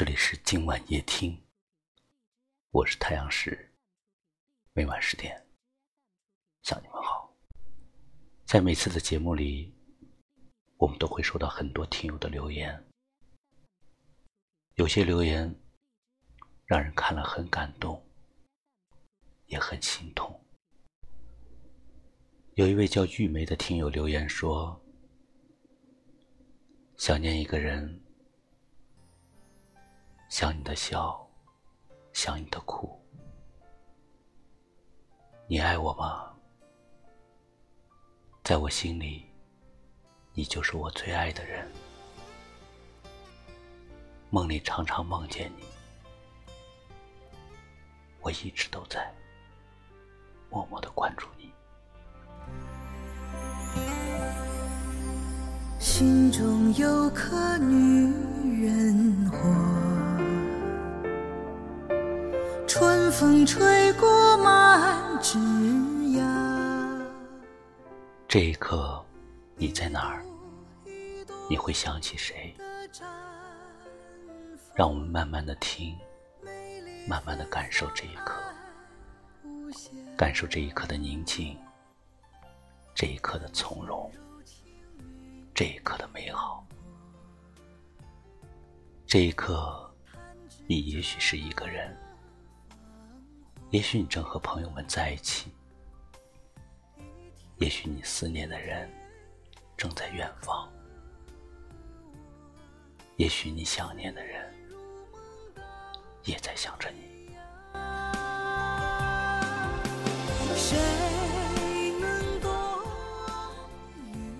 这里是今晚夜听，我是太阳石，每晚十点向你们好。在每次的节目里，我们都会收到很多听友的留言，有些留言让人看了很感动，也很心痛。有一位叫玉梅的听友留言说：“想念一个人，想你的笑，想你的哭。你爱我吗？在我心里，你就是我最爱的人。梦里常常梦见你，我一直都在默默的关注你。”心中有颗女人火，风吹过满枝桠。这一刻，你在哪儿？你会想起谁？让我们慢慢的听，慢慢的感受这一刻，感受这一刻的宁静，这一刻的从容。这一刻的美好，这一刻，你也许是一个人，也许你正和朋友们在一起，也许你思念的人正在远方，也许你想念的人也在想着你。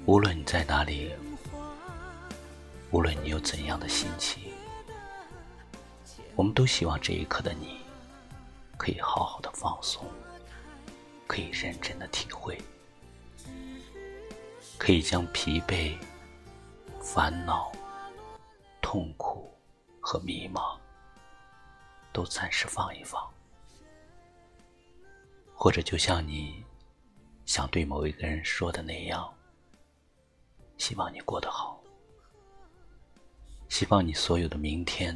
无论你在哪里，无论你有怎样的心情，我们都希望这一刻的你，可以好好的放松，可以认真的体会，可以将疲惫、烦恼、痛苦和迷茫都暂时放一放，或者就像你想对某一个人说的那样。希望你过得好，希望你所有的明天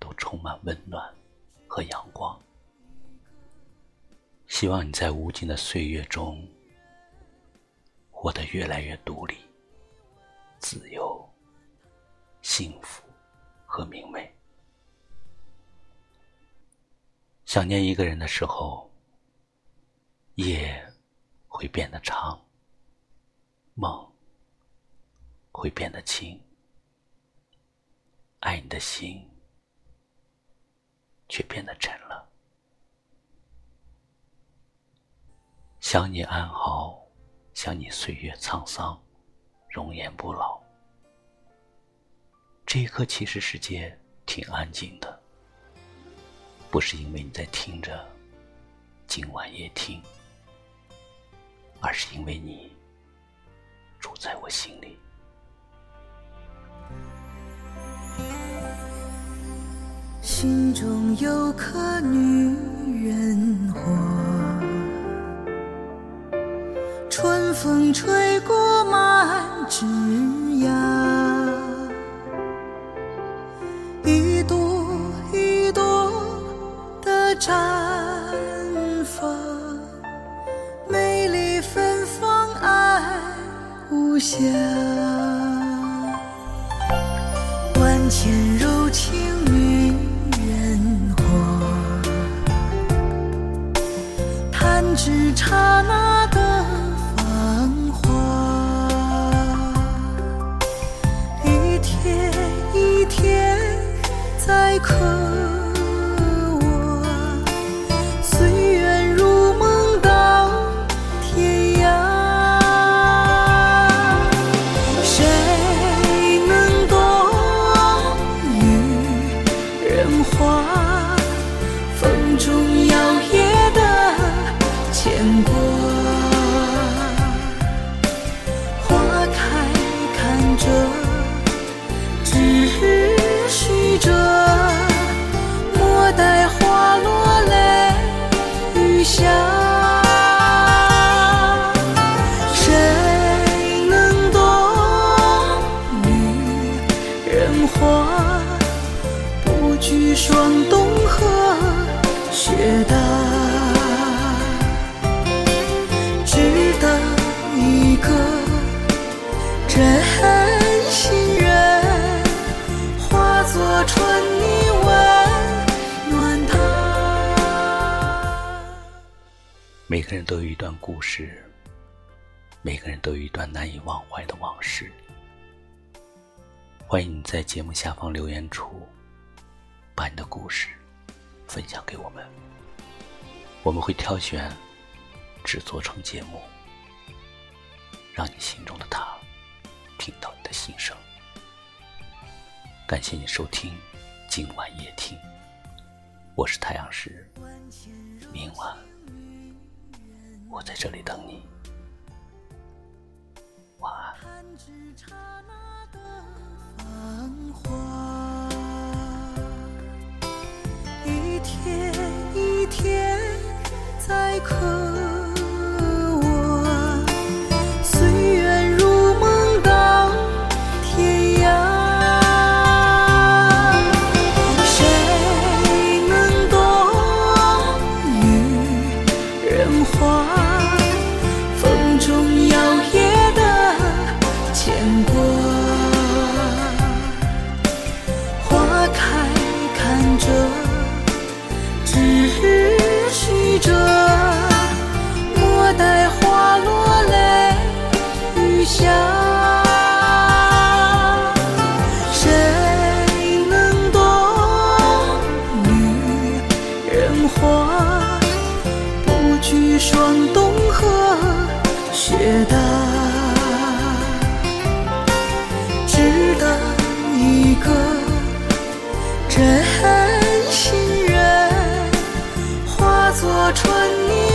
都充满温暖和阳光。希望你在无尽的岁月中活得越来越独立、自由、幸福和明媚。想念一个人的时候，夜会变得长，梦。会变得轻，爱你的心却变得沉了。想你安好，想你岁月沧桑，容颜不老。这一刻，其实世界挺安静的，不是因为你在听着今晚夜听，而是因为你住在我心里。心中有颗女风吹过满枝桠，一朵一朵的绽放，美丽芬芳，爱无瑕，万千柔情。只刹那刻。举霜冻和雪大，只等一个真心人，化作春泥温暖他。每个人都有一段故事，每个人都有一段难以忘怀的往事。欢迎你在节目下方留言处，把你的故事分享给我们，我们会挑选制作成节目，让你心中的他听到你的心声。感谢你收听今晚夜听，我是太阳石，明晚我在这里等你，晚安。繁华，一天一天在渴想，谁能懂女人花？不惧霜冻和雪打，只等一个真心人，化作春泥。